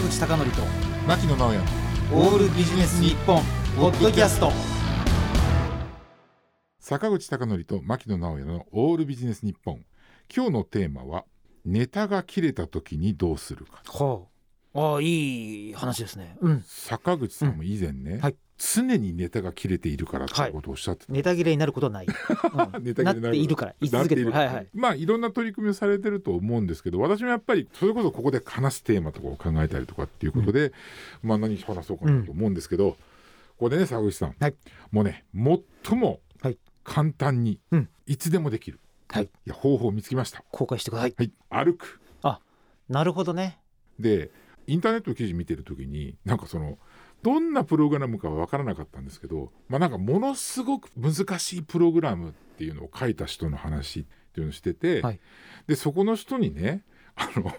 坂口孝則と牧野直哉。オールビジネス日本ポッドキャスト。坂口孝則と牧野直哉のオールビジネス日本。今日のテーマはネタが切れた時にどうするか。はあああいい話ですね。うん。坂口さんも以前ね、はい常にネタが切れているからっていうことをおっしゃってた、ネタ切れになることはない、うん。ネタ切れになっているから言い続けてるなっている。はいはい。まあいろんな取り組みをされてると思うんですけど私もやっぱりそれこそここで話すテーマとかを考えたりとかっていうことで、まあ何話そうかなと思うんですけど、ここでね坂口さん、はい。もうね最もはい。簡単に、うん。いつでもできる、はい。いや方法を見つけました、公開してください。はい、歩く。なるほどね。でインターネットの記事見てる時になんかそのどんなプログラムかは分からなかったんですけどまあなんかものすごく難しいプログラムっていうのを書いた人の話っていうのをしてて、はい。でそこの人にねあの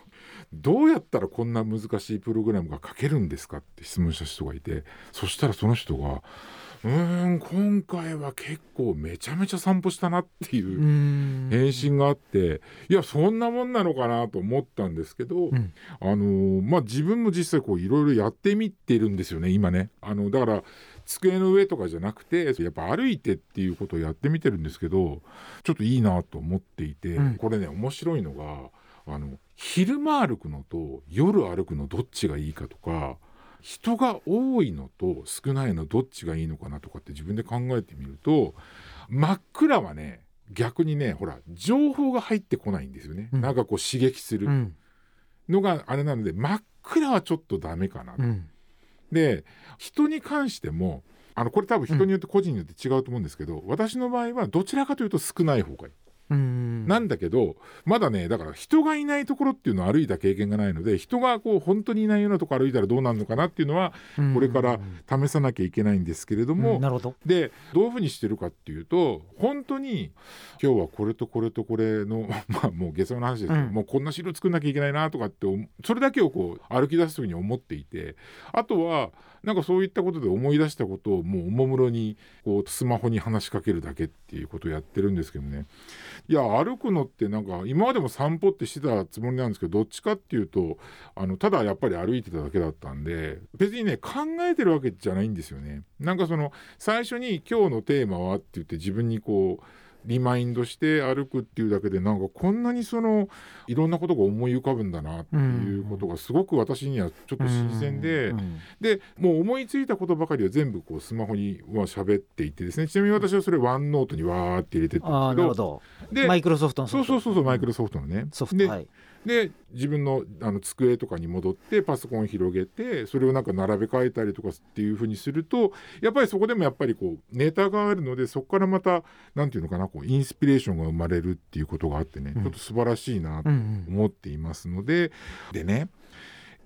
どうやったらこんな難しいプログラムが書けるんですかって質問した人がいてそしたらその人が「うーん今回は結構めちゃめちゃ散歩したな」っていう返信があっていやそんなもんなのかなと思ったんですけど、うん。あのーまあ自分も実際こういろいろやってみてるんですよね今ね。あのだから机の上とかじゃなくてやっぱ歩いてっていうことをやってみてるんですけどちょっといいなと思っていて、うん。これね面白いのがあの昼間歩くのと夜歩くのどっちがいいかとか人が多いのと少ないのどっちがいいのかなとかって自分で考えてみると真っ暗はね逆にねほら情報が入ってこないんですよね、うん。なんかこう刺激する。うん。のがあれなので真っ暗はちょっとダメかな、うん。で人に関してもあのこれ多分人によって個人によって違うと思うんですけど、私の場合はどちらかというと少ない方がいい、うんなんだけどまだねだから人がいないところっていうのを歩いた経験がないので人がこう本当にいないようなところ歩いたらどうなるのかなっていうのはこれから試さなきゃいけないんですけれどうんも、なるほど。でどういうふうにしてるかっていうと本当に今日はこれとこれとこれの まあもう下世話の話ですけど、うん。もうこんな汁作んなきゃいけないなとかって思それだけをこう歩き出す時に思っていてあとはなんかそういったことで思い出したことをもうおもむろにこうスマホに話しかけるだけっていうことをやってるんですけどねいや歩くのってなんか今までも散歩ってしてたつもりなんですけどどっちかっていうとあのただやっぱり歩いてただけだったんで別にね考えてるわけじゃないんですよね。なんかその最初に今日のテーマはって言って自分にこうリマインドして歩くっていうだけでなんかこんなにそのいろんなことが思い浮かぶんだなっていうことがすごく私にはちょっと新鮮で、うんでもう思いついたことばかりは全部こうスマホには喋っていてですね。ちなみに私はそれワンノートにわーって入れてったんですけど。なるほど。でマイクロソフトのそうそうそうそうマイクロソフトのね。でソフトはいで自分のあの机とかに戻ってパソコンを広げてそれをなんか並べ替えたりとかっていうふうにするとやっぱりそこでもやっぱりこうネタがあるのでそこからまたなんていうのかなこうインスピレーションが生まれるっていうことがあってね、うん。ちょっと素晴らしいなとうんうん思っていますので、でね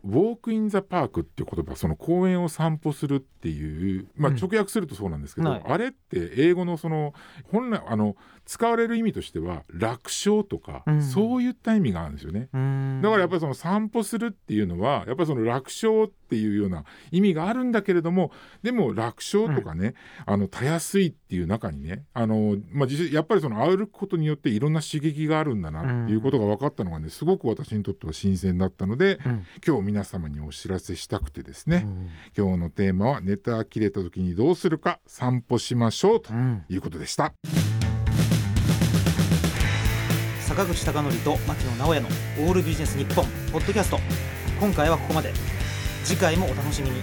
ウォークインザパークっていう言葉その公園を散歩するっていう、まあ、うん。直訳するとそうなんですけど、はい。あれって英語のその本来あの使われる意味としては楽勝とか、うん。そういった意味があるんですよね。うん。だからやっぱりその散歩するっていうのはやっぱりその楽勝っていうような意味があるんだけれどもでも楽勝とかね、あのたやすいっていう中にねあの、まあ、やっぱりその歩くことによっていろんな刺激があるんだなっていうことが分かったのがねすごく私にとっては新鮮だったのでうん。今日皆様にお知らせしたくてですね、うん。今日のテーマはネタ切れた時にどうするか散歩しましょうとうん。いうことでした。坂口孝則と牧野直哉のオールビジネス日本ポッドキャスト。今回はここまで。次回もお楽しみに